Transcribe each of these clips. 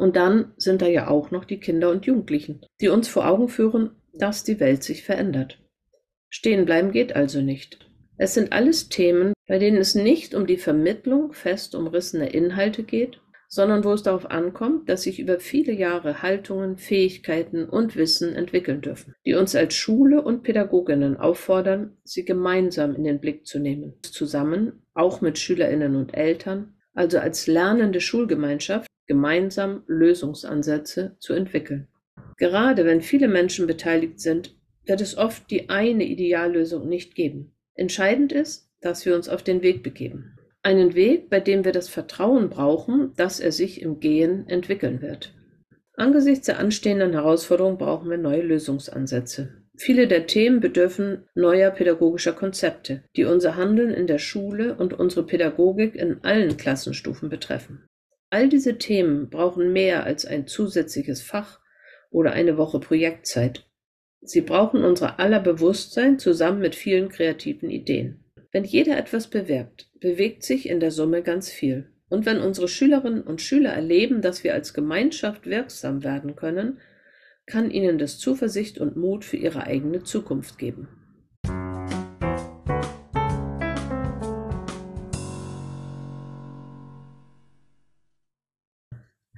Und dann sind da ja auch noch die Kinder und Jugendlichen, die uns vor Augen führen, dass die Welt sich verändert. Stehen bleiben geht also nicht. Es sind alles Themen, bei denen es nicht um die Vermittlung fest umrissener Inhalte geht, sondern wo es darauf ankommt, dass sich über viele Jahre Haltungen, Fähigkeiten und Wissen entwickeln dürfen, die uns als Schule und Pädagoginnen auffordern, sie gemeinsam in den Blick zu nehmen, zusammen, auch mit Schülerinnen und Eltern, also als lernende Schulgemeinschaft, gemeinsam Lösungsansätze zu entwickeln. Gerade wenn viele Menschen beteiligt sind, wird es oft die eine Ideallösung nicht geben. Entscheidend ist, dass wir uns auf den Weg begeben. Einen Weg, bei dem wir das Vertrauen brauchen, dass er sich im Gehen entwickeln wird. Angesichts der anstehenden Herausforderungen brauchen wir neue Lösungsansätze. Viele der Themen bedürfen neuer pädagogischer Konzepte, die unser Handeln in der Schule und unsere Pädagogik in allen Klassenstufen betreffen. All diese Themen brauchen mehr als ein zusätzliches Fach oder eine Woche Projektzeit. Sie brauchen unser aller Bewusstsein zusammen mit vielen kreativen Ideen. Wenn jeder etwas bewirkt, bewegt sich in der Summe ganz viel. Und wenn unsere Schülerinnen und Schüler erleben, dass wir als Gemeinschaft wirksam werden können, kann ihnen das Zuversicht und Mut für ihre eigene Zukunft geben.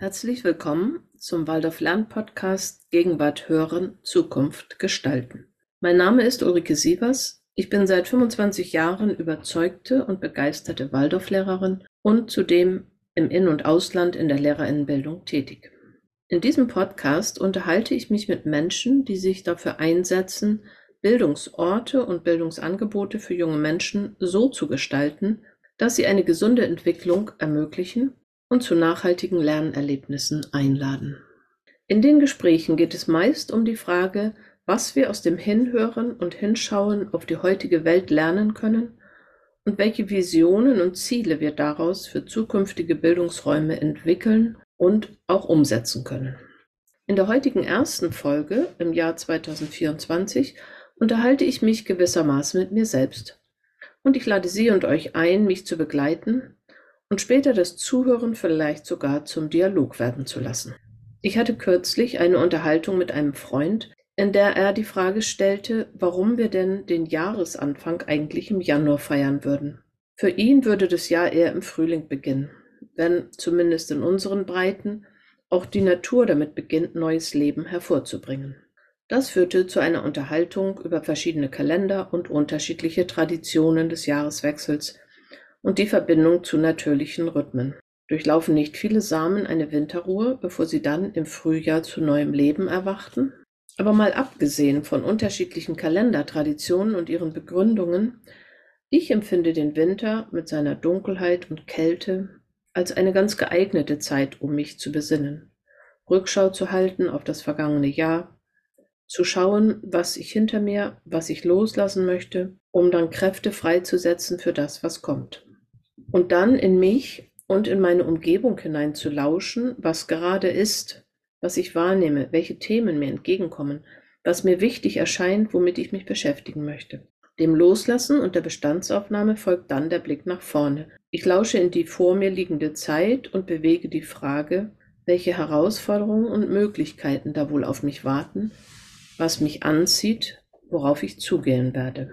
Herzlich willkommen zum Waldorf Lern Podcast Gegenwart hören, Zukunft gestalten. Mein Name ist Ulrike Sievers. Ich bin seit 25 Jahren überzeugte und begeisterte Waldorflehrerin und zudem im In- und Ausland in der Lehrerinnenbildung tätig. In diesem Podcast unterhalte ich mich mit Menschen, die sich dafür einsetzen, Bildungsorte und Bildungsangebote für junge Menschen so zu gestalten, dass sie eine gesunde Entwicklung ermöglichen und zu nachhaltigen Lernerlebnissen einladen. In den Gesprächen geht es meist um die Frage, was wir aus dem Hinhören und Hinschauen auf die heutige Welt lernen können und welche Visionen und Ziele wir daraus für zukünftige Bildungsräume entwickeln und auch umsetzen können. In der heutigen ersten Folge im Jahr 2024 unterhalte ich mich gewissermaßen mit mir selbst. Und ich lade Sie und euch ein, mich zu begleiten und später das Zuhören vielleicht sogar zum Dialog werden zu lassen. Ich hatte kürzlich eine Unterhaltung mit einem Freund, in der er die Frage stellte, warum wir denn den Jahresanfang eigentlich im Januar feiern würden. Für ihn würde das Jahr eher im Frühling beginnen, wenn zumindest in unseren Breiten auch die Natur damit beginnt, neues Leben hervorzubringen. Das führte zu einer Unterhaltung über verschiedene Kalender und unterschiedliche Traditionen des Jahreswechsels und die Verbindung zu natürlichen Rhythmen. Durchlaufen nicht viele Samen eine Winterruhe, bevor sie dann im Frühjahr zu neuem Leben erwachten? Aber mal abgesehen von unterschiedlichen Kalendertraditionen und ihren Begründungen, ich empfinde den Winter mit seiner Dunkelheit und Kälte als eine ganz geeignete Zeit, um mich zu besinnen, Rückschau zu halten auf das vergangene Jahr, zu schauen, was ich hinter mir, was ich loslassen möchte, um dann Kräfte freizusetzen für das, was kommt. Und dann in mich und in meine Umgebung hinein zu lauschen, was gerade ist, was ich wahrnehme, welche Themen mir entgegenkommen, was mir wichtig erscheint, womit ich mich beschäftigen möchte. Dem Loslassen und der Bestandsaufnahme folgt dann der Blick nach vorne. Ich lausche in die vor mir liegende Zeit und bewege die Frage, welche Herausforderungen und Möglichkeiten da wohl auf mich warten, was mich anzieht, worauf ich zugehen werde.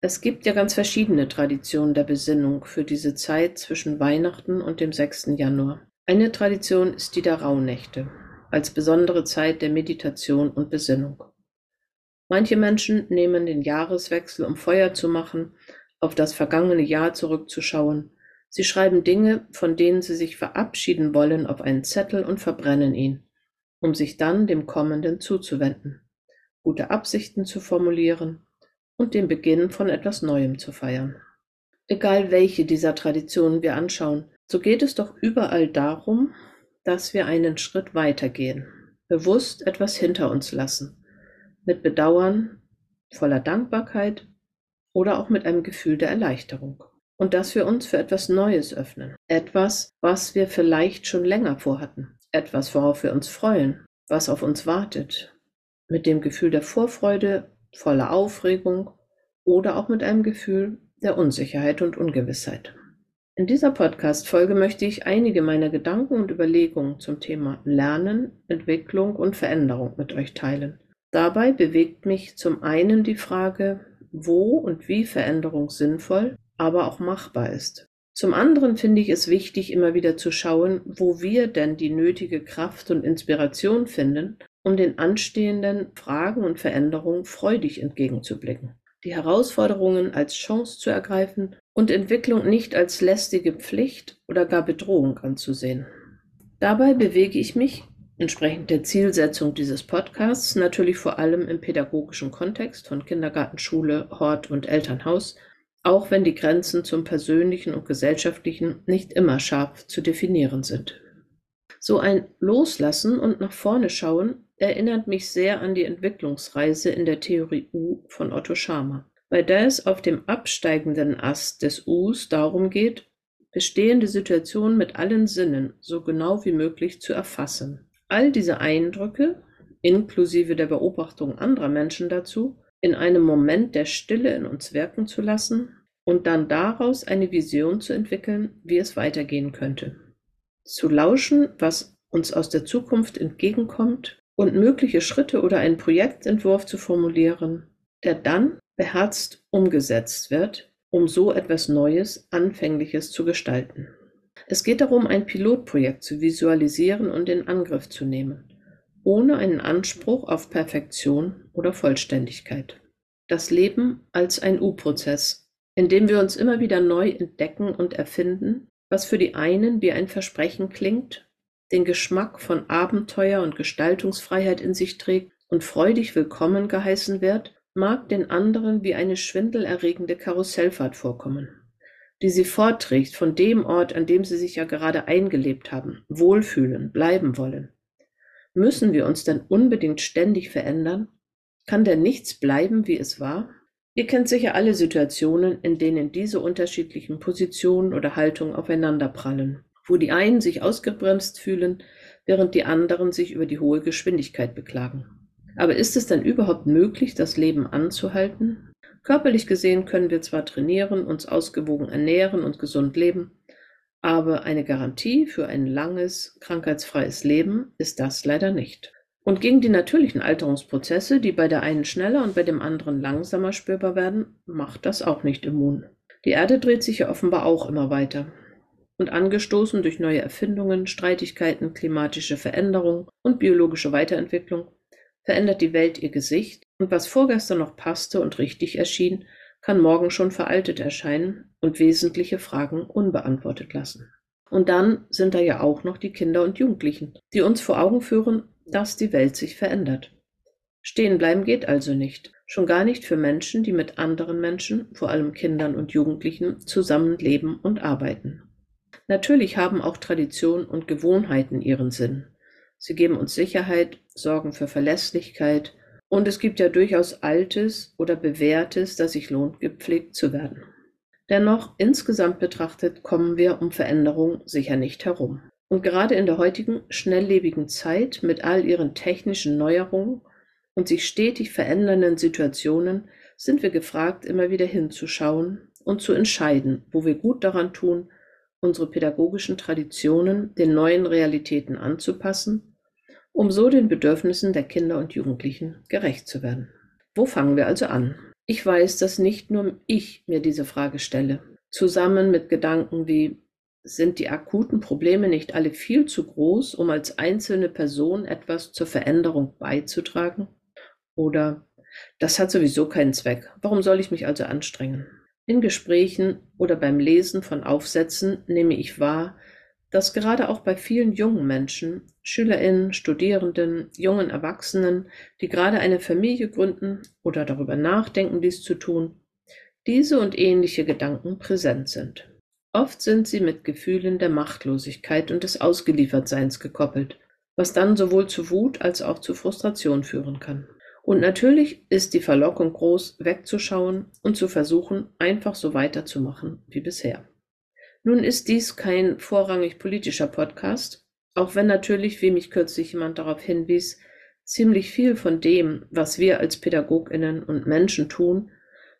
Es gibt ja ganz verschiedene Traditionen der Besinnung für diese Zeit zwischen Weihnachten und dem 6. Januar. Eine Tradition ist die der Rauhnächte als besondere Zeit der Meditation und Besinnung. Manche Menschen nehmen den Jahreswechsel, um Feuer zu machen, auf das vergangene Jahr zurückzuschauen. Sie schreiben Dinge, von denen sie sich verabschieden wollen, auf einen Zettel und verbrennen ihn, um sich dann dem Kommenden zuzuwenden, gute Absichten zu formulieren und den Beginn von etwas Neuem zu feiern. Egal welche dieser Traditionen wir anschauen, so geht es doch überall darum, dass wir einen Schritt weitergehen, bewusst etwas hinter uns lassen, mit Bedauern, voller Dankbarkeit oder auch mit einem Gefühl der Erleichterung. Und dass wir uns für etwas Neues öffnen, etwas, was wir vielleicht schon länger vorhatten, etwas, worauf wir uns freuen, was auf uns wartet, mit dem Gefühl der Vorfreude, voller Aufregung oder auch mit einem Gefühl der Unsicherheit und Ungewissheit. In dieser Podcast-Folge möchte ich einige meiner Gedanken und Überlegungen zum Thema Lernen, Entwicklung und Veränderung mit euch teilen. Dabei bewegt mich zum einen die Frage, wo und wie Veränderung sinnvoll, aber auch machbar ist. Zum anderen finde ich es wichtig, immer wieder zu schauen, wo wir denn die nötige Kraft und Inspiration finden, um den anstehenden Fragen und Veränderungen freudig entgegenzublicken die Herausforderungen als Chance zu ergreifen und Entwicklung nicht als lästige Pflicht oder gar Bedrohung anzusehen. Dabei bewege ich mich, entsprechend der Zielsetzung dieses Podcasts, natürlich vor allem im pädagogischen Kontext von Kindergarten, Schule, Hort und Elternhaus, auch wenn die Grenzen zum persönlichen und gesellschaftlichen nicht immer scharf zu definieren sind. So ein Loslassen und nach vorne schauen erinnert mich sehr an die Entwicklungsreise in der Theorie U von Otto Scharmer, bei der es auf dem absteigenden Ast des Us darum geht, bestehende Situationen mit allen Sinnen so genau wie möglich zu erfassen. All diese Eindrücke, inklusive der Beobachtung anderer Menschen dazu, in einem Moment der Stille in uns wirken zu lassen und dann daraus eine Vision zu entwickeln, wie es weitergehen könnte. Zu lauschen, was uns aus der Zukunft entgegenkommt und mögliche Schritte oder einen Projektentwurf zu formulieren, der dann beherzt umgesetzt wird, um so etwas Neues, Anfängliches zu gestalten. Es geht darum, ein Pilotprojekt zu visualisieren und in Angriff zu nehmen, ohne einen Anspruch auf Perfektion oder Vollständigkeit. Das Leben als ein U-Prozess, in dem wir uns immer wieder neu entdecken und erfinden, was für die einen wie ein Versprechen klingt den Geschmack von Abenteuer und Gestaltungsfreiheit in sich trägt und freudig willkommen geheißen wird, mag den anderen wie eine schwindelerregende Karussellfahrt vorkommen, die sie fortträgt von dem Ort, an dem sie sich ja gerade eingelebt haben, wohlfühlen, bleiben wollen. Müssen wir uns denn unbedingt ständig verändern? Kann denn nichts bleiben, wie es war? Ihr kennt sicher alle Situationen, in denen diese unterschiedlichen Positionen oder Haltungen aufeinanderprallen wo die einen sich ausgebremst fühlen, während die anderen sich über die hohe Geschwindigkeit beklagen. Aber ist es dann überhaupt möglich, das Leben anzuhalten? Körperlich gesehen können wir zwar trainieren, uns ausgewogen ernähren und gesund leben, aber eine Garantie für ein langes, krankheitsfreies Leben ist das leider nicht. Und gegen die natürlichen Alterungsprozesse, die bei der einen schneller und bei dem anderen langsamer spürbar werden, macht das auch nicht immun. Die Erde dreht sich ja offenbar auch immer weiter und angestoßen durch neue Erfindungen, Streitigkeiten, klimatische Veränderung und biologische Weiterentwicklung, verändert die Welt ihr Gesicht und was vorgestern noch passte und richtig erschien, kann morgen schon veraltet erscheinen und wesentliche Fragen unbeantwortet lassen. Und dann sind da ja auch noch die Kinder und Jugendlichen, die uns vor Augen führen, dass die Welt sich verändert. Stehen bleiben geht also nicht, schon gar nicht für Menschen, die mit anderen Menschen, vor allem Kindern und Jugendlichen, zusammenleben und arbeiten. Natürlich haben auch Tradition und Gewohnheiten ihren Sinn. Sie geben uns Sicherheit, sorgen für Verlässlichkeit und es gibt ja durchaus Altes oder Bewährtes, das sich lohnt, gepflegt zu werden. Dennoch, insgesamt betrachtet, kommen wir um Veränderung sicher nicht herum. Und gerade in der heutigen schnelllebigen Zeit mit all ihren technischen Neuerungen und sich stetig verändernden Situationen sind wir gefragt, immer wieder hinzuschauen und zu entscheiden, wo wir gut daran tun, unsere pädagogischen Traditionen den neuen Realitäten anzupassen, um so den Bedürfnissen der Kinder und Jugendlichen gerecht zu werden. Wo fangen wir also an? Ich weiß, dass nicht nur ich mir diese Frage stelle. Zusammen mit Gedanken wie sind die akuten Probleme nicht alle viel zu groß, um als einzelne Person etwas zur Veränderung beizutragen? Oder das hat sowieso keinen Zweck. Warum soll ich mich also anstrengen? In Gesprächen oder beim Lesen von Aufsätzen nehme ich wahr, dass gerade auch bei vielen jungen Menschen, Schülerinnen, Studierenden, jungen Erwachsenen, die gerade eine Familie gründen oder darüber nachdenken, dies zu tun, diese und ähnliche Gedanken präsent sind. Oft sind sie mit Gefühlen der Machtlosigkeit und des Ausgeliefertseins gekoppelt, was dann sowohl zu Wut als auch zu Frustration führen kann. Und natürlich ist die Verlockung groß, wegzuschauen und zu versuchen, einfach so weiterzumachen wie bisher. Nun ist dies kein vorrangig politischer Podcast, auch wenn natürlich, wie mich kürzlich jemand darauf hinwies, ziemlich viel von dem, was wir als Pädagoginnen und Menschen tun,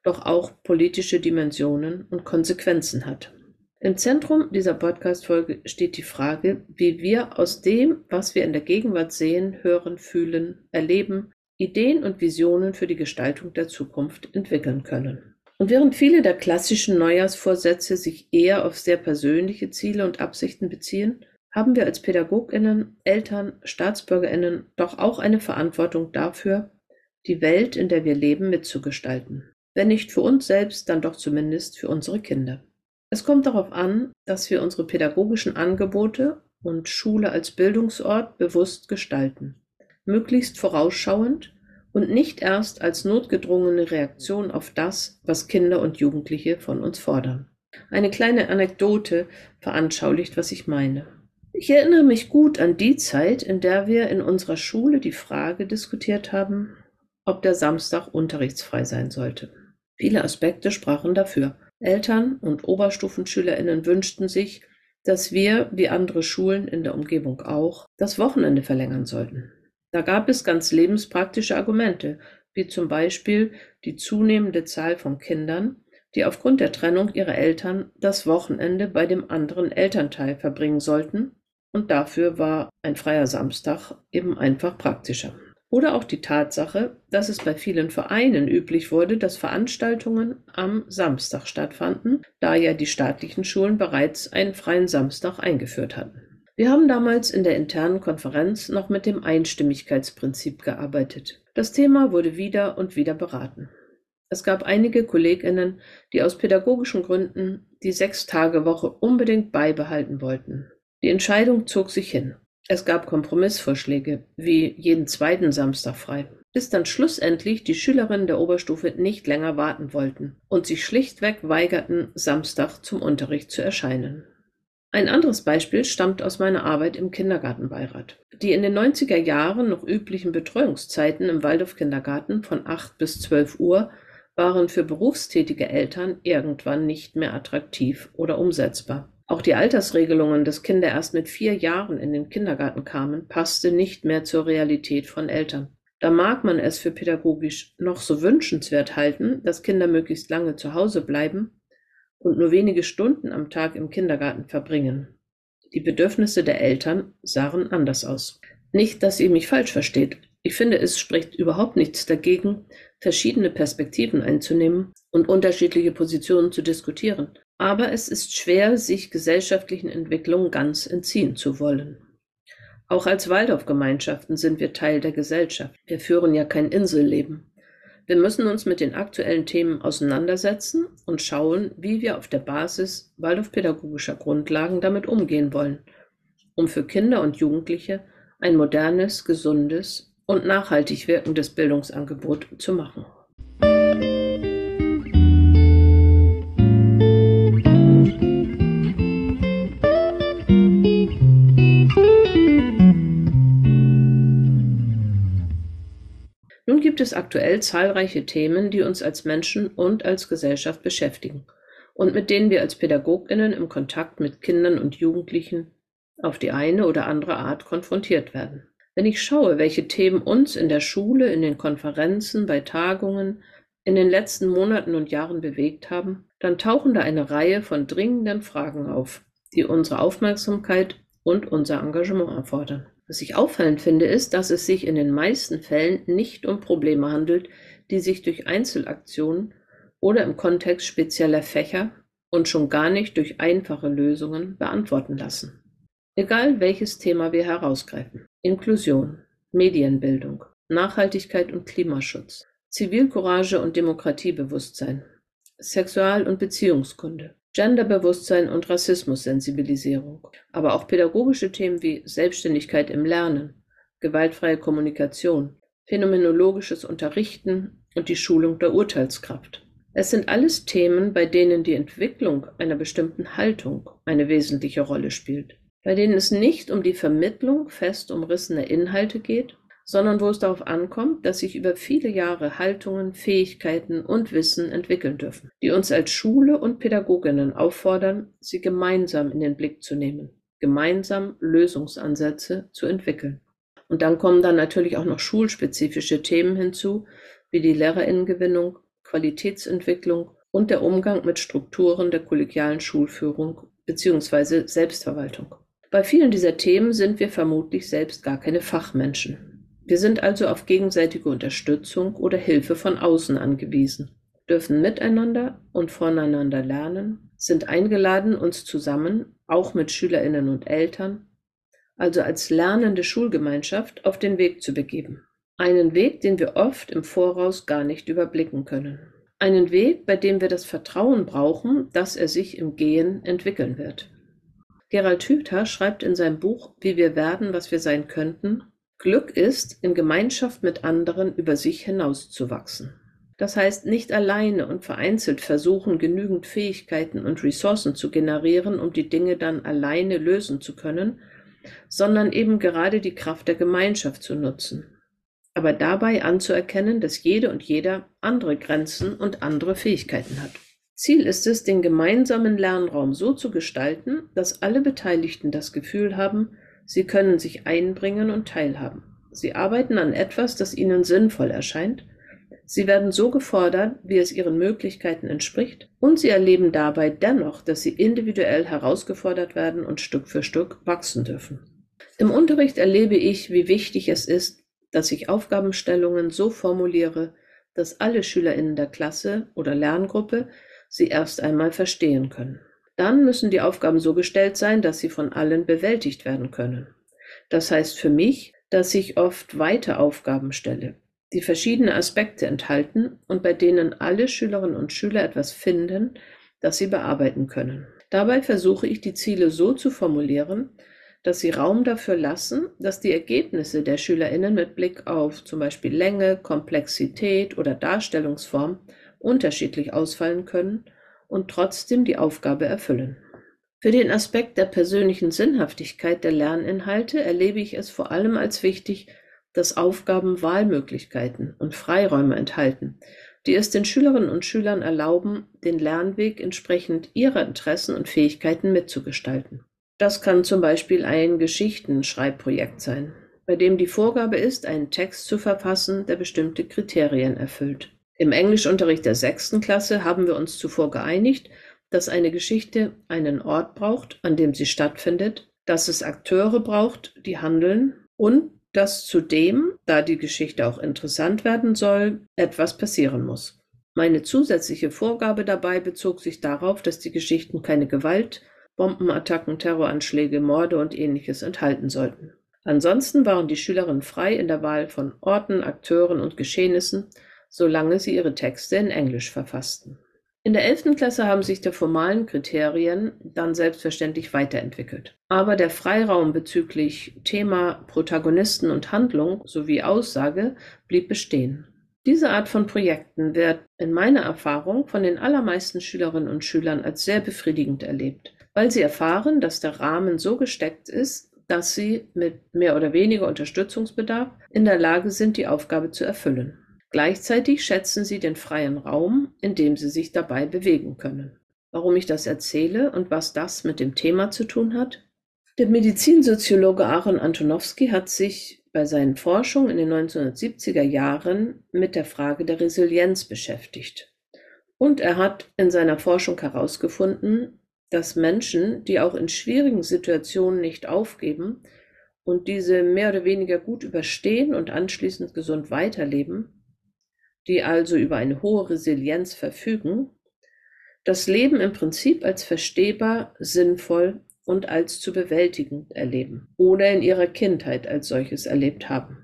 doch auch politische Dimensionen und Konsequenzen hat. Im Zentrum dieser Podcast-Folge steht die Frage, wie wir aus dem, was wir in der Gegenwart sehen, hören, fühlen, erleben, Ideen und Visionen für die Gestaltung der Zukunft entwickeln können. Und während viele der klassischen Neujahrsvorsätze sich eher auf sehr persönliche Ziele und Absichten beziehen, haben wir als Pädagoginnen, Eltern, Staatsbürgerinnen doch auch eine Verantwortung dafür, die Welt, in der wir leben, mitzugestalten. Wenn nicht für uns selbst, dann doch zumindest für unsere Kinder. Es kommt darauf an, dass wir unsere pädagogischen Angebote und Schule als Bildungsort bewusst gestalten, möglichst vorausschauend und nicht erst als notgedrungene Reaktion auf das, was Kinder und Jugendliche von uns fordern. Eine kleine Anekdote veranschaulicht, was ich meine. Ich erinnere mich gut an die Zeit, in der wir in unserer Schule die Frage diskutiert haben, ob der Samstag unterrichtsfrei sein sollte. Viele Aspekte sprachen dafür. Eltern und Oberstufenschülerinnen wünschten sich, dass wir, wie andere Schulen in der Umgebung auch, das Wochenende verlängern sollten. Da gab es ganz lebenspraktische Argumente, wie zum Beispiel die zunehmende Zahl von Kindern, die aufgrund der Trennung ihrer Eltern das Wochenende bei dem anderen Elternteil verbringen sollten, und dafür war ein freier Samstag eben einfach praktischer. Oder auch die Tatsache, dass es bei vielen Vereinen üblich wurde, dass Veranstaltungen am Samstag stattfanden, da ja die staatlichen Schulen bereits einen freien Samstag eingeführt hatten. Wir haben damals in der internen Konferenz noch mit dem Einstimmigkeitsprinzip gearbeitet. Das Thema wurde wieder und wieder beraten. Es gab einige Kolleginnen, die aus pädagogischen Gründen die Sechs-Tage-Woche unbedingt beibehalten wollten. Die Entscheidung zog sich hin. Es gab Kompromissvorschläge, wie jeden zweiten Samstag frei, bis dann schlussendlich die Schülerinnen der Oberstufe nicht länger warten wollten und sich schlichtweg weigerten, Samstag zum Unterricht zu erscheinen. Ein anderes Beispiel stammt aus meiner Arbeit im Kindergartenbeirat. Die in den 90er Jahren noch üblichen Betreuungszeiten im Waldorf-Kindergarten von 8 bis 12 Uhr waren für berufstätige Eltern irgendwann nicht mehr attraktiv oder umsetzbar. Auch die Altersregelungen, dass Kinder erst mit vier Jahren in den Kindergarten kamen, passte nicht mehr zur Realität von Eltern. Da mag man es für pädagogisch noch so wünschenswert halten, dass Kinder möglichst lange zu Hause bleiben und nur wenige Stunden am Tag im Kindergarten verbringen. Die Bedürfnisse der Eltern sahen anders aus. Nicht, dass ihr mich falsch versteht. Ich finde, es spricht überhaupt nichts dagegen, verschiedene Perspektiven einzunehmen und unterschiedliche Positionen zu diskutieren. Aber es ist schwer, sich gesellschaftlichen Entwicklungen ganz entziehen zu wollen. Auch als Waldorfgemeinschaften sind wir Teil der Gesellschaft. Wir führen ja kein Inselleben. Wir müssen uns mit den aktuellen Themen auseinandersetzen und schauen, wie wir auf der Basis Waldorfpädagogischer Grundlagen damit umgehen wollen, um für Kinder und Jugendliche ein modernes, gesundes und nachhaltig wirkendes Bildungsangebot zu machen. Gibt es aktuell zahlreiche Themen, die uns als Menschen und als Gesellschaft beschäftigen und mit denen wir als Pädagoginnen im Kontakt mit Kindern und Jugendlichen auf die eine oder andere Art konfrontiert werden. Wenn ich schaue, welche Themen uns in der Schule, in den Konferenzen, bei Tagungen in den letzten Monaten und Jahren bewegt haben, dann tauchen da eine Reihe von dringenden Fragen auf, die unsere Aufmerksamkeit und unser Engagement erfordern. Was ich auffallend finde, ist, dass es sich in den meisten Fällen nicht um Probleme handelt, die sich durch Einzelaktionen oder im Kontext spezieller Fächer und schon gar nicht durch einfache Lösungen beantworten lassen. Egal welches Thema wir herausgreifen. Inklusion, Medienbildung, Nachhaltigkeit und Klimaschutz, Zivilcourage und Demokratiebewusstsein, Sexual- und Beziehungskunde, Genderbewusstsein und Rassismussensibilisierung, aber auch pädagogische Themen wie Selbstständigkeit im Lernen, gewaltfreie Kommunikation, phänomenologisches Unterrichten und die Schulung der Urteilskraft. Es sind alles Themen, bei denen die Entwicklung einer bestimmten Haltung eine wesentliche Rolle spielt, bei denen es nicht um die Vermittlung fest umrissener Inhalte geht, sondern wo es darauf ankommt, dass sich über viele Jahre Haltungen, Fähigkeiten und Wissen entwickeln dürfen, die uns als Schule und Pädagoginnen auffordern, sie gemeinsam in den Blick zu nehmen, gemeinsam Lösungsansätze zu entwickeln. Und dann kommen dann natürlich auch noch schulspezifische Themen hinzu, wie die Lehrerinnengewinnung, Qualitätsentwicklung und der Umgang mit Strukturen der kollegialen Schulführung bzw. Selbstverwaltung. Bei vielen dieser Themen sind wir vermutlich selbst gar keine Fachmenschen. Wir sind also auf gegenseitige Unterstützung oder Hilfe von außen angewiesen, dürfen miteinander und voneinander lernen, sind eingeladen, uns zusammen, auch mit Schülerinnen und Eltern, also als lernende Schulgemeinschaft, auf den Weg zu begeben. Einen Weg, den wir oft im Voraus gar nicht überblicken können. Einen Weg, bei dem wir das Vertrauen brauchen, dass er sich im Gehen entwickeln wird. Gerald Hüther schreibt in seinem Buch Wie wir werden, was wir sein könnten, Glück ist, in Gemeinschaft mit anderen über sich hinauszuwachsen. Das heißt, nicht alleine und vereinzelt versuchen, genügend Fähigkeiten und Ressourcen zu generieren, um die Dinge dann alleine lösen zu können, sondern eben gerade die Kraft der Gemeinschaft zu nutzen aber dabei anzuerkennen, dass jede und jeder andere Grenzen und andere Fähigkeiten hat. Ziel ist es, den gemeinsamen Lernraum so zu gestalten, dass alle Beteiligten das Gefühl haben, sie können sich einbringen und teilhaben. Sie arbeiten an etwas, das ihnen sinnvoll erscheint. Sie werden so gefordert, wie es ihren Möglichkeiten entspricht, und sie erleben dabei dennoch, dass sie individuell herausgefordert werden und Stück für Stück wachsen dürfen. Im Unterricht erlebe ich, wie wichtig es ist, dass ich Aufgabenstellungen so formuliere, dass alle SchülerInnen der Klasse oder Lerngruppe sie erst einmal verstehen können. Dann müssen die Aufgaben so gestellt sein, dass sie von allen bewältigt werden können. Das heißt für mich, dass ich oft weite Aufgaben stelle, die verschiedene Aspekte enthalten und bei denen alle Schülerinnen und Schüler etwas finden, das sie bearbeiten können. Dabei versuche ich die Ziele so zu formulieren, dass sie Raum dafür lassen, dass die Ergebnisse der SchülerInnen mit Blick auf zum Beispiel Länge, Komplexität oder Darstellungsform unterschiedlich ausfallen können und trotzdem die Aufgabe erfüllen. Für den Aspekt der persönlichen Sinnhaftigkeit der Lerninhalte erlebe ich es vor allem als wichtig, dass Aufgaben Wahlmöglichkeiten und Freiräume enthalten, die es den Schülerinnen und Schülern erlauben, den Lernweg entsprechend ihrer Interessen und Fähigkeiten mitzugestalten. Das kann zum Beispiel ein Geschichtenschreibprojekt sein, bei dem die Vorgabe ist, einen Text zu verfassen, der bestimmte Kriterien erfüllt. Im Englischunterricht der sechsten Klasse haben wir uns zuvor geeinigt, dass eine Geschichte einen Ort braucht, an dem sie stattfindet, dass es Akteure braucht, die handeln und dass zudem, da die Geschichte auch interessant werden soll, etwas passieren muss. Meine zusätzliche Vorgabe dabei bezog sich darauf, dass die Geschichten keine Gewalt, Bombenattacken, Terroranschläge, Morde und ähnliches enthalten sollten. Ansonsten waren die Schülerinnen frei in der Wahl von Orten, Akteuren und Geschehnissen, solange sie ihre Texte in Englisch verfassten. In der 11. Klasse haben sich die formalen Kriterien dann selbstverständlich weiterentwickelt. Aber der Freiraum bezüglich Thema, Protagonisten und Handlung sowie Aussage blieb bestehen. Diese Art von Projekten wird in meiner Erfahrung von den allermeisten Schülerinnen und Schülern als sehr befriedigend erlebt weil sie erfahren, dass der Rahmen so gesteckt ist, dass sie mit mehr oder weniger Unterstützungsbedarf in der Lage sind, die Aufgabe zu erfüllen. Gleichzeitig schätzen sie den freien Raum, in dem sie sich dabei bewegen können. Warum ich das erzähle und was das mit dem Thema zu tun hat? Der Medizinsoziologe Aaron Antonowski hat sich bei seinen Forschungen in den 1970er Jahren mit der Frage der Resilienz beschäftigt. Und er hat in seiner Forschung herausgefunden, dass Menschen, die auch in schwierigen Situationen nicht aufgeben und diese mehr oder weniger gut überstehen und anschließend gesund weiterleben, die also über eine hohe Resilienz verfügen, das Leben im Prinzip als verstehbar, sinnvoll und als zu bewältigend erleben oder in ihrer Kindheit als solches erlebt haben.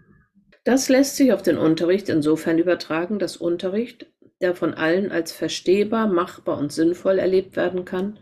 Das lässt sich auf den Unterricht insofern übertragen, dass Unterricht, der von allen als verstehbar, machbar und sinnvoll erlebt werden kann,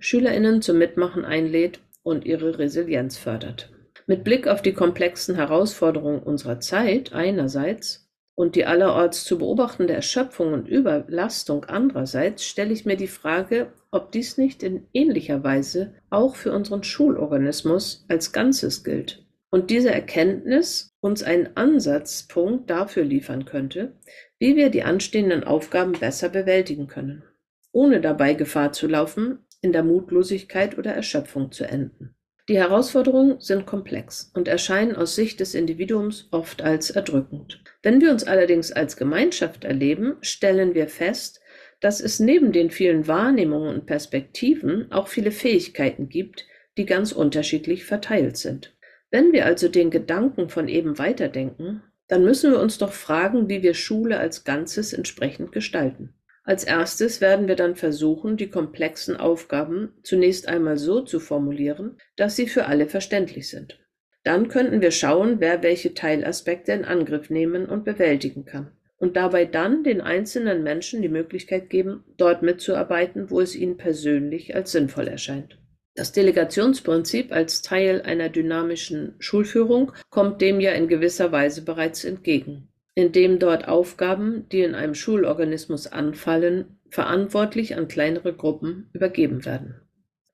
SchülerInnen zum Mitmachen einlädt und ihre Resilienz fördert. Mit Blick auf die komplexen Herausforderungen unserer Zeit einerseits und die allerorts zu beobachtende Erschöpfung und Überlastung andererseits stelle ich mir die Frage, ob dies nicht in ähnlicher Weise auch für unseren Schulorganismus als Ganzes gilt und diese Erkenntnis uns einen Ansatzpunkt dafür liefern könnte, wie wir die anstehenden Aufgaben besser bewältigen können, ohne dabei Gefahr zu laufen, in der Mutlosigkeit oder Erschöpfung zu enden. Die Herausforderungen sind komplex und erscheinen aus Sicht des Individuums oft als erdrückend. Wenn wir uns allerdings als Gemeinschaft erleben, stellen wir fest, dass es neben den vielen Wahrnehmungen und Perspektiven auch viele Fähigkeiten gibt, die ganz unterschiedlich verteilt sind. Wenn wir also den Gedanken von eben weiterdenken, dann müssen wir uns doch fragen, wie wir Schule als Ganzes entsprechend gestalten. Als erstes werden wir dann versuchen, die komplexen Aufgaben zunächst einmal so zu formulieren, dass sie für alle verständlich sind. Dann könnten wir schauen, wer welche Teilaspekte in Angriff nehmen und bewältigen kann und dabei dann den einzelnen Menschen die Möglichkeit geben, dort mitzuarbeiten, wo es ihnen persönlich als sinnvoll erscheint. Das Delegationsprinzip als Teil einer dynamischen Schulführung kommt dem ja in gewisser Weise bereits entgegen, indem dort Aufgaben, die in einem Schulorganismus anfallen, verantwortlich an kleinere Gruppen übergeben werden.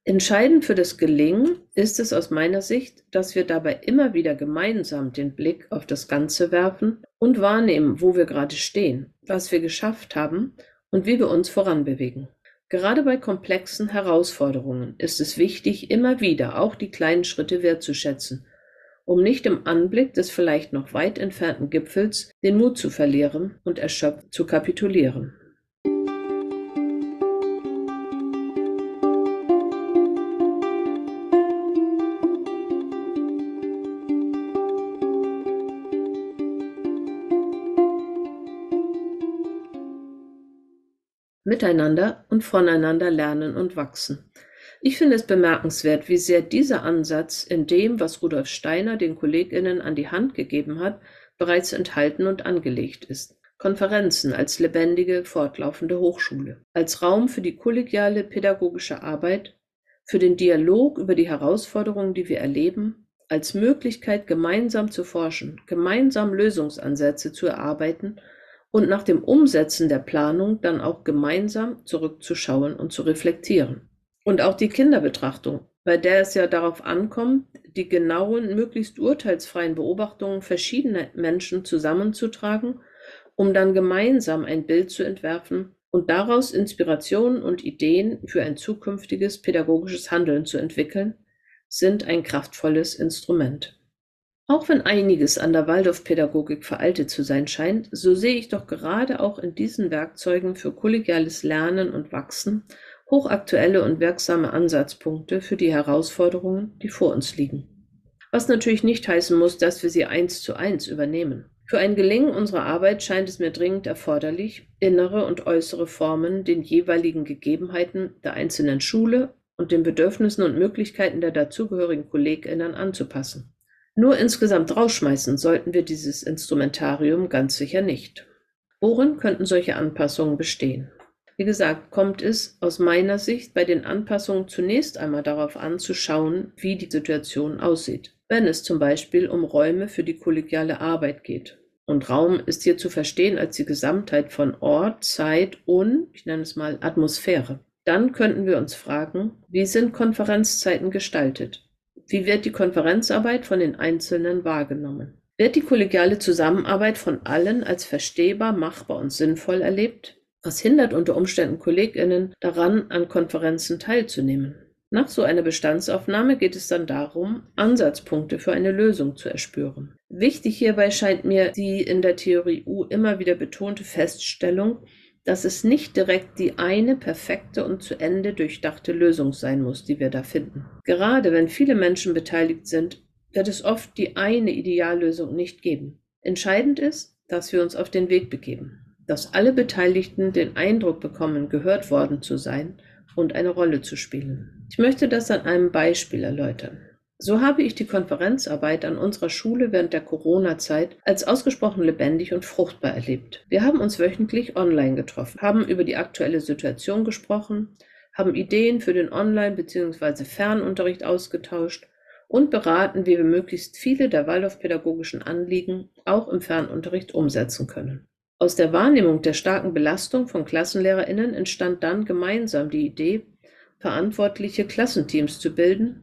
Entscheidend für das Gelingen ist es aus meiner Sicht, dass wir dabei immer wieder gemeinsam den Blick auf das Ganze werfen und wahrnehmen, wo wir gerade stehen, was wir geschafft haben und wie wir uns voranbewegen. Gerade bei komplexen Herausforderungen ist es wichtig, immer wieder auch die kleinen Schritte wertzuschätzen, um nicht im Anblick des vielleicht noch weit entfernten Gipfels den Mut zu verlieren und erschöpft zu kapitulieren. miteinander und voneinander lernen und wachsen. Ich finde es bemerkenswert, wie sehr dieser Ansatz in dem, was Rudolf Steiner den Kolleginnen an die Hand gegeben hat, bereits enthalten und angelegt ist. Konferenzen als lebendige, fortlaufende Hochschule, als Raum für die kollegiale pädagogische Arbeit, für den Dialog über die Herausforderungen, die wir erleben, als Möglichkeit, gemeinsam zu forschen, gemeinsam Lösungsansätze zu erarbeiten und nach dem Umsetzen der Planung dann auch gemeinsam zurückzuschauen und zu reflektieren. Und auch die Kinderbetrachtung, bei der es ja darauf ankommt, die genauen, möglichst urteilsfreien Beobachtungen verschiedener Menschen zusammenzutragen, um dann gemeinsam ein Bild zu entwerfen und daraus Inspirationen und Ideen für ein zukünftiges pädagogisches Handeln zu entwickeln, sind ein kraftvolles Instrument. Auch wenn einiges an der Waldorfpädagogik veraltet zu sein scheint, so sehe ich doch gerade auch in diesen Werkzeugen für kollegiales Lernen und Wachsen hochaktuelle und wirksame Ansatzpunkte für die Herausforderungen, die vor uns liegen. Was natürlich nicht heißen muss, dass wir sie eins zu eins übernehmen. Für ein Gelingen unserer Arbeit scheint es mir dringend erforderlich, innere und äußere Formen den jeweiligen Gegebenheiten der einzelnen Schule und den Bedürfnissen und Möglichkeiten der dazugehörigen KollegInnen anzupassen. Nur insgesamt rausschmeißen sollten wir dieses Instrumentarium ganz sicher nicht. Worin könnten solche Anpassungen bestehen? Wie gesagt, kommt es aus meiner Sicht bei den Anpassungen zunächst einmal darauf an, zu schauen, wie die Situation aussieht. Wenn es zum Beispiel um Räume für die kollegiale Arbeit geht. Und Raum ist hier zu verstehen als die Gesamtheit von Ort, Zeit und, ich nenne es mal, Atmosphäre. Dann könnten wir uns fragen, wie sind Konferenzzeiten gestaltet? Wie wird die Konferenzarbeit von den Einzelnen wahrgenommen? Wird die kollegiale Zusammenarbeit von allen als verstehbar, machbar und sinnvoll erlebt? Was hindert unter Umständen KollegInnen daran, an Konferenzen teilzunehmen? Nach so einer Bestandsaufnahme geht es dann darum, Ansatzpunkte für eine Lösung zu erspüren. Wichtig hierbei scheint mir die in der Theorie U immer wieder betonte Feststellung, dass es nicht direkt die eine perfekte und zu Ende durchdachte Lösung sein muss, die wir da finden. Gerade wenn viele Menschen beteiligt sind, wird es oft die eine Ideallösung nicht geben. Entscheidend ist, dass wir uns auf den Weg begeben, dass alle Beteiligten den Eindruck bekommen, gehört worden zu sein und eine Rolle zu spielen. Ich möchte das an einem Beispiel erläutern. So habe ich die Konferenzarbeit an unserer Schule während der Corona-Zeit als ausgesprochen lebendig und fruchtbar erlebt. Wir haben uns wöchentlich online getroffen, haben über die aktuelle Situation gesprochen, haben Ideen für den Online- bzw. Fernunterricht ausgetauscht und beraten, wie wir möglichst viele der Waldorfpädagogischen Anliegen auch im Fernunterricht umsetzen können. Aus der Wahrnehmung der starken Belastung von KlassenlehrerInnen entstand dann gemeinsam die Idee, verantwortliche Klassenteams zu bilden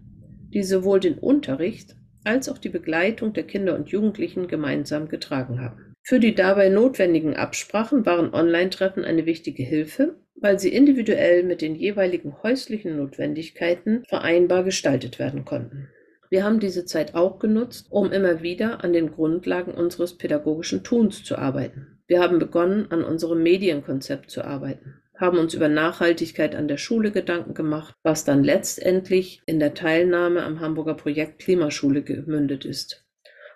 die sowohl den Unterricht als auch die Begleitung der Kinder und Jugendlichen gemeinsam getragen haben. Für die dabei notwendigen Absprachen waren Online-Treffen eine wichtige Hilfe, weil sie individuell mit den jeweiligen häuslichen Notwendigkeiten vereinbar gestaltet werden konnten. Wir haben diese Zeit auch genutzt, um immer wieder an den Grundlagen unseres pädagogischen Tuns zu arbeiten. Wir haben begonnen, an unserem Medienkonzept zu arbeiten haben uns über Nachhaltigkeit an der Schule Gedanken gemacht, was dann letztendlich in der Teilnahme am Hamburger Projekt Klimaschule gemündet ist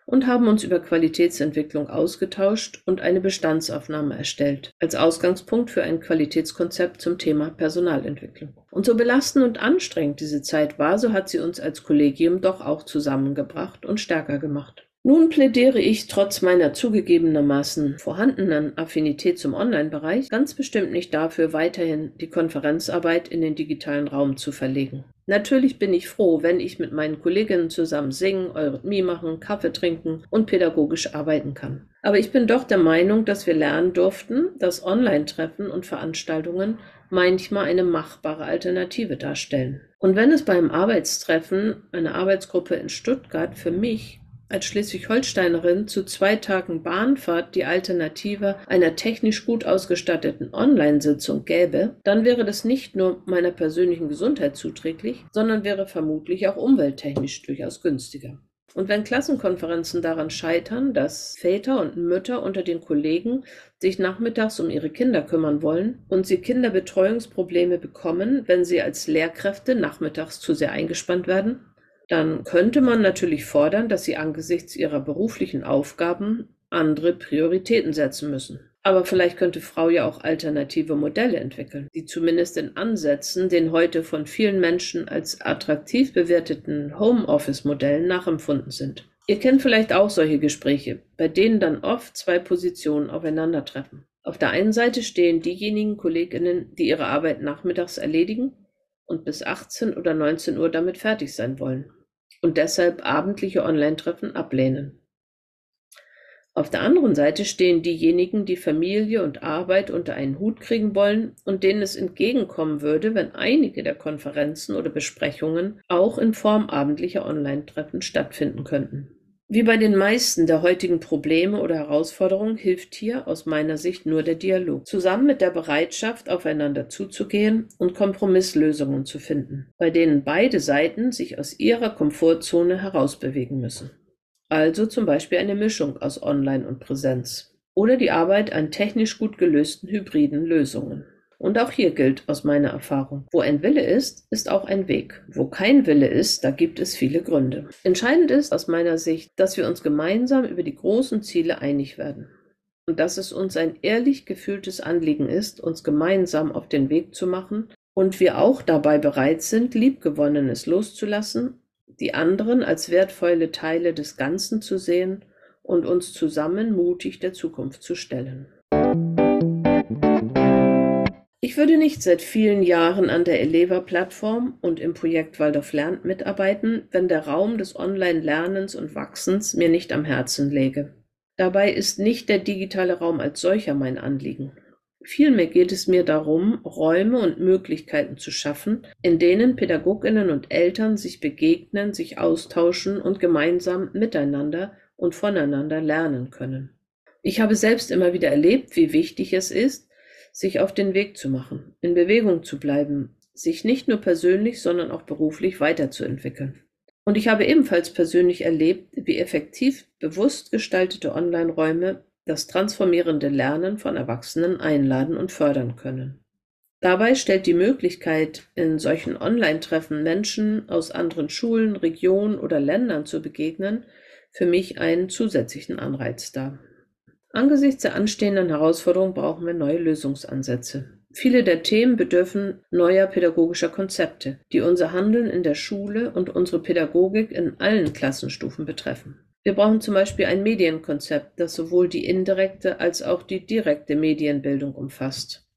und haben uns über Qualitätsentwicklung ausgetauscht und eine Bestandsaufnahme erstellt, als Ausgangspunkt für ein Qualitätskonzept zum Thema Personalentwicklung. Und so belastend und anstrengend diese Zeit war, so hat sie uns als Kollegium doch auch zusammengebracht und stärker gemacht. Nun plädiere ich trotz meiner zugegebenermaßen vorhandenen Affinität zum Online-Bereich ganz bestimmt nicht dafür, weiterhin die Konferenzarbeit in den digitalen Raum zu verlegen. Natürlich bin ich froh, wenn ich mit meinen Kolleginnen zusammen singen, Eurythmie machen, Kaffee trinken und pädagogisch arbeiten kann. Aber ich bin doch der Meinung, dass wir lernen durften, dass Online-Treffen und Veranstaltungen manchmal eine machbare Alternative darstellen. Und wenn es beim Arbeitstreffen, einer Arbeitsgruppe in Stuttgart, für mich als Schleswig-Holsteinerin zu zwei Tagen Bahnfahrt die Alternative einer technisch gut ausgestatteten Online-Sitzung gäbe, dann wäre das nicht nur meiner persönlichen Gesundheit zuträglich, sondern wäre vermutlich auch umwelttechnisch durchaus günstiger. Und wenn Klassenkonferenzen daran scheitern, dass Väter und Mütter unter den Kollegen sich nachmittags um ihre Kinder kümmern wollen und sie Kinderbetreuungsprobleme bekommen, wenn sie als Lehrkräfte nachmittags zu sehr eingespannt werden, dann könnte man natürlich fordern, dass sie angesichts ihrer beruflichen Aufgaben andere Prioritäten setzen müssen. Aber vielleicht könnte Frau ja auch alternative Modelle entwickeln, die zumindest in Ansätzen den heute von vielen Menschen als attraktiv bewerteten Homeoffice-Modellen nachempfunden sind. Ihr kennt vielleicht auch solche Gespräche, bei denen dann oft zwei Positionen aufeinandertreffen. Auf der einen Seite stehen diejenigen Kolleginnen, die ihre Arbeit nachmittags erledigen und bis 18 oder 19 Uhr damit fertig sein wollen und deshalb abendliche Online-Treffen ablehnen. Auf der anderen Seite stehen diejenigen, die Familie und Arbeit unter einen Hut kriegen wollen und denen es entgegenkommen würde, wenn einige der Konferenzen oder Besprechungen auch in Form abendlicher Online-Treffen stattfinden könnten. Wie bei den meisten der heutigen Probleme oder Herausforderungen hilft hier aus meiner Sicht nur der Dialog, zusammen mit der Bereitschaft, aufeinander zuzugehen und Kompromisslösungen zu finden, bei denen beide Seiten sich aus ihrer Komfortzone herausbewegen müssen. Also zum Beispiel eine Mischung aus Online und Präsenz oder die Arbeit an technisch gut gelösten hybriden Lösungen. Und auch hier gilt aus meiner Erfahrung, wo ein Wille ist, ist auch ein Weg. Wo kein Wille ist, da gibt es viele Gründe. Entscheidend ist aus meiner Sicht, dass wir uns gemeinsam über die großen Ziele einig werden. Und dass es uns ein ehrlich gefühltes Anliegen ist, uns gemeinsam auf den Weg zu machen und wir auch dabei bereit sind, Liebgewonnenes loszulassen, die anderen als wertvolle Teile des Ganzen zu sehen und uns zusammen mutig der Zukunft zu stellen. Ich würde nicht seit vielen Jahren an der Eleva-Plattform und im Projekt Waldorf lernt mitarbeiten, wenn der Raum des Online-Lernens und Wachsens mir nicht am Herzen läge. Dabei ist nicht der digitale Raum als solcher mein Anliegen. Vielmehr geht es mir darum, Räume und Möglichkeiten zu schaffen, in denen Pädagoginnen und Eltern sich begegnen, sich austauschen und gemeinsam miteinander und voneinander lernen können. Ich habe selbst immer wieder erlebt, wie wichtig es ist, sich auf den Weg zu machen, in Bewegung zu bleiben, sich nicht nur persönlich, sondern auch beruflich weiterzuentwickeln. Und ich habe ebenfalls persönlich erlebt, wie effektiv bewusst gestaltete Online-Räume das transformierende Lernen von Erwachsenen einladen und fördern können. Dabei stellt die Möglichkeit, in solchen Online-Treffen Menschen aus anderen Schulen, Regionen oder Ländern zu begegnen, für mich einen zusätzlichen Anreiz dar. Angesichts der anstehenden Herausforderungen brauchen wir neue Lösungsansätze. Viele der Themen bedürfen neuer pädagogischer Konzepte, die unser Handeln in der Schule und unsere Pädagogik in allen Klassenstufen betreffen. Wir brauchen zum Beispiel ein Medienkonzept, das sowohl die indirekte als auch die direkte Medienbildung umfasst.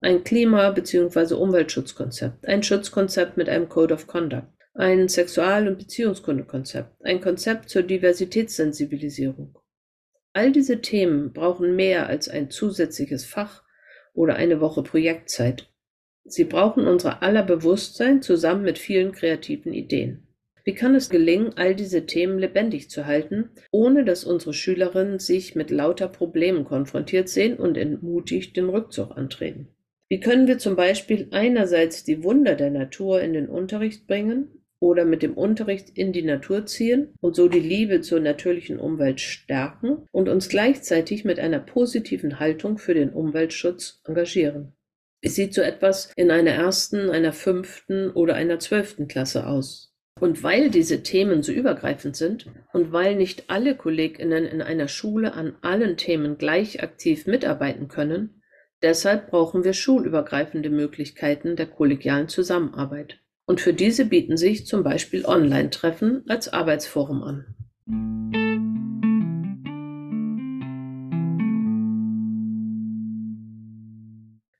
Ein Klima- bzw. Umweltschutzkonzept, ein Schutzkonzept mit einem Code of Conduct, ein Sexual- und Beziehungskundekonzept, ein Konzept zur Diversitätssensibilisierung, All diese Themen brauchen mehr als ein zusätzliches Fach oder eine Woche Projektzeit. Sie brauchen unser aller Bewusstsein zusammen mit vielen kreativen Ideen. Wie kann es gelingen, all diese Themen lebendig zu halten, ohne dass unsere Schülerinnen sich mit lauter Problemen konfrontiert sehen und entmutigt den Rückzug antreten? Wie können wir zum Beispiel einerseits die Wunder der Natur in den Unterricht bringen oder mit dem Unterricht in die Natur ziehen und so die Liebe zur natürlichen Umwelt stärken und uns gleichzeitig mit einer positiven Haltung für den Umweltschutz engagieren. Wie sieht so etwas in einer ersten, einer fünften oder einer zwölften Klasse aus? Und weil diese Themen so übergreifend sind und weil nicht alle Kolleginnen in einer Schule an allen Themen gleich aktiv mitarbeiten können, deshalb brauchen wir schulübergreifende Möglichkeiten der kollegialen Zusammenarbeit. Und für diese bieten sich zum Beispiel Online-Treffen als Arbeitsforum an.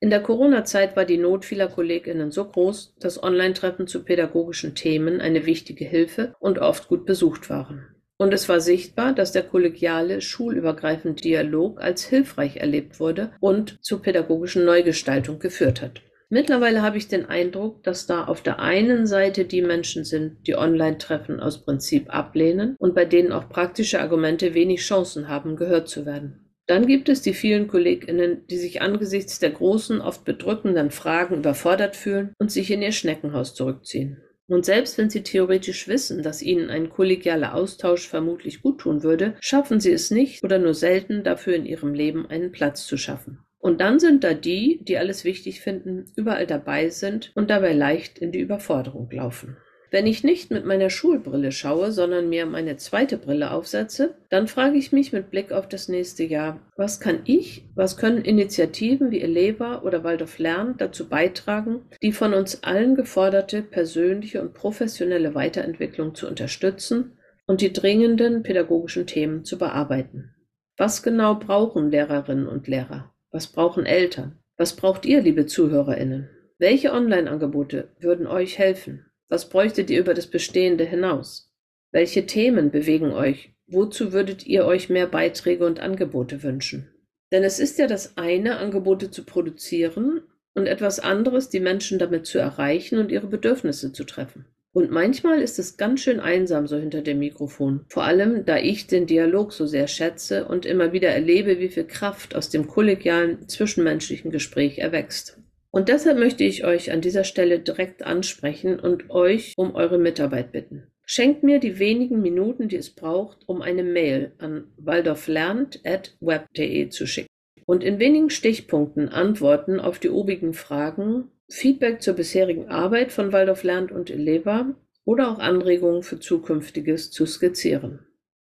In der Corona-Zeit war die Not vieler KollegInnen so groß, dass Online-Treffen zu pädagogischen Themen eine wichtige Hilfe und oft gut besucht waren. Und es war sichtbar, dass der kollegiale, schulübergreifende Dialog als hilfreich erlebt wurde und zur pädagogischen Neugestaltung geführt hat. Mittlerweile habe ich den Eindruck, dass da auf der einen Seite die Menschen sind, die Online-Treffen aus Prinzip ablehnen und bei denen auch praktische Argumente wenig Chancen haben, gehört zu werden. Dann gibt es die vielen KollegInnen, die sich angesichts der großen, oft bedrückenden Fragen überfordert fühlen und sich in ihr Schneckenhaus zurückziehen. Und selbst wenn sie theoretisch wissen, dass ihnen ein kollegialer Austausch vermutlich guttun würde, schaffen sie es nicht oder nur selten dafür in ihrem Leben einen Platz zu schaffen. Und dann sind da die, die alles wichtig finden, überall dabei sind und dabei leicht in die Überforderung laufen. Wenn ich nicht mit meiner Schulbrille schaue, sondern mir meine zweite Brille aufsetze, dann frage ich mich mit Blick auf das nächste Jahr, was kann ich, was können Initiativen wie Eleva oder Waldorf Lern dazu beitragen, die von uns allen geforderte persönliche und professionelle Weiterentwicklung zu unterstützen und die dringenden pädagogischen Themen zu bearbeiten. Was genau brauchen Lehrerinnen und Lehrer? Was brauchen Eltern? Was braucht ihr, liebe Zuhörerinnen? Welche Online-Angebote würden euch helfen? Was bräuchtet ihr über das Bestehende hinaus? Welche Themen bewegen euch? Wozu würdet ihr euch mehr Beiträge und Angebote wünschen? Denn es ist ja das eine, Angebote zu produzieren und etwas anderes, die Menschen damit zu erreichen und ihre Bedürfnisse zu treffen. Und manchmal ist es ganz schön einsam so hinter dem Mikrofon, vor allem da ich den Dialog so sehr schätze und immer wieder erlebe, wie viel Kraft aus dem kollegialen zwischenmenschlichen Gespräch erwächst. Und deshalb möchte ich euch an dieser Stelle direkt ansprechen und euch um eure Mitarbeit bitten. Schenkt mir die wenigen Minuten, die es braucht, um eine Mail an waldorflernt.web.de zu schicken und in wenigen Stichpunkten Antworten auf die obigen Fragen, Feedback zur bisherigen Arbeit von Waldorf Lernt und Eleva oder auch Anregungen für zukünftiges zu skizzieren.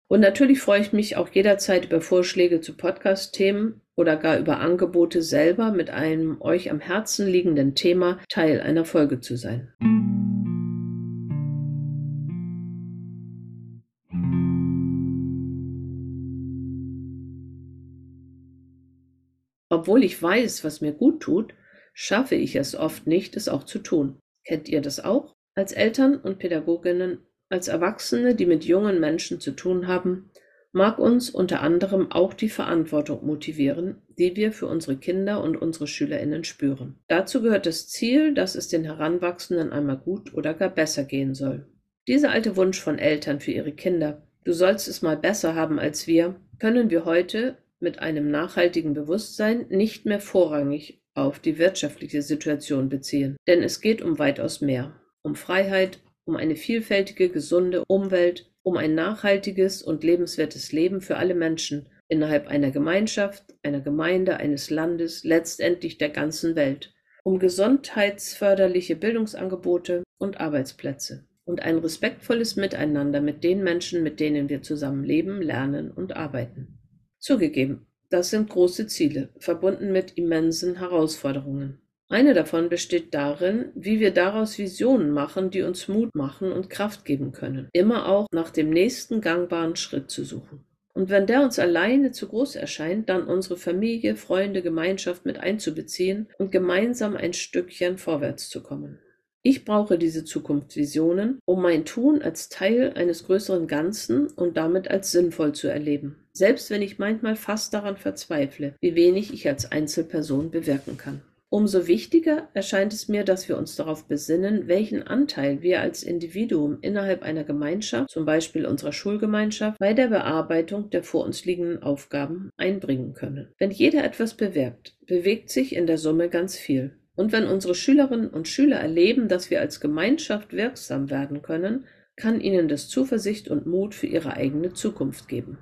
Und natürlich freue ich mich auch jederzeit über Vorschläge zu Podcast-Themen oder gar über Angebote selber mit einem euch am Herzen liegenden Thema Teil einer Folge zu sein. Obwohl ich weiß, was mir gut tut, schaffe ich es oft nicht, es auch zu tun. Kennt ihr das auch? Als Eltern und Pädagoginnen, als Erwachsene, die mit jungen Menschen zu tun haben, mag uns unter anderem auch die Verantwortung motivieren, die wir für unsere Kinder und unsere Schülerinnen spüren. Dazu gehört das Ziel, dass es den Heranwachsenden einmal gut oder gar besser gehen soll. Dieser alte Wunsch von Eltern für ihre Kinder, du sollst es mal besser haben als wir, können wir heute mit einem nachhaltigen Bewusstsein nicht mehr vorrangig auf die wirtschaftliche Situation beziehen. Denn es geht um weitaus mehr. Um Freiheit, um eine vielfältige, gesunde Umwelt, um ein nachhaltiges und lebenswertes Leben für alle Menschen innerhalb einer Gemeinschaft, einer Gemeinde, eines Landes, letztendlich der ganzen Welt, um gesundheitsförderliche Bildungsangebote und Arbeitsplätze und ein respektvolles Miteinander mit den Menschen, mit denen wir zusammen leben, lernen und arbeiten. Zugegeben, das sind große Ziele, verbunden mit immensen Herausforderungen. Eine davon besteht darin, wie wir daraus Visionen machen, die uns Mut machen und Kraft geben können, immer auch nach dem nächsten gangbaren Schritt zu suchen. Und wenn der uns alleine zu groß erscheint, dann unsere Familie, Freunde, Gemeinschaft mit einzubeziehen und gemeinsam ein Stückchen vorwärts zu kommen. Ich brauche diese Zukunftsvisionen, um mein Tun als Teil eines größeren Ganzen und damit als sinnvoll zu erleben, selbst wenn ich manchmal fast daran verzweifle, wie wenig ich als Einzelperson bewirken kann. Umso wichtiger erscheint es mir, dass wir uns darauf besinnen, welchen Anteil wir als Individuum innerhalb einer Gemeinschaft, zum Beispiel unserer Schulgemeinschaft, bei der Bearbeitung der vor uns liegenden Aufgaben einbringen können. Wenn jeder etwas bewirkt, bewegt sich in der Summe ganz viel. Und wenn unsere Schülerinnen und Schüler erleben, dass wir als Gemeinschaft wirksam werden können, kann ihnen das Zuversicht und Mut für ihre eigene Zukunft geben.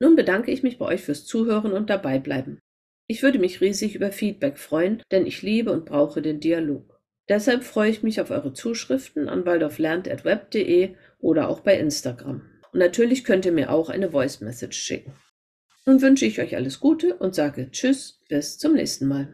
Nun bedanke ich mich bei euch fürs Zuhören und dabeibleiben. Ich würde mich riesig über Feedback freuen, denn ich liebe und brauche den Dialog. Deshalb freue ich mich auf eure Zuschriften an waldorflernt.web.de oder auch bei Instagram. Und natürlich könnt ihr mir auch eine Voice Message schicken. Nun wünsche ich euch alles Gute und sage Tschüss, bis zum nächsten Mal.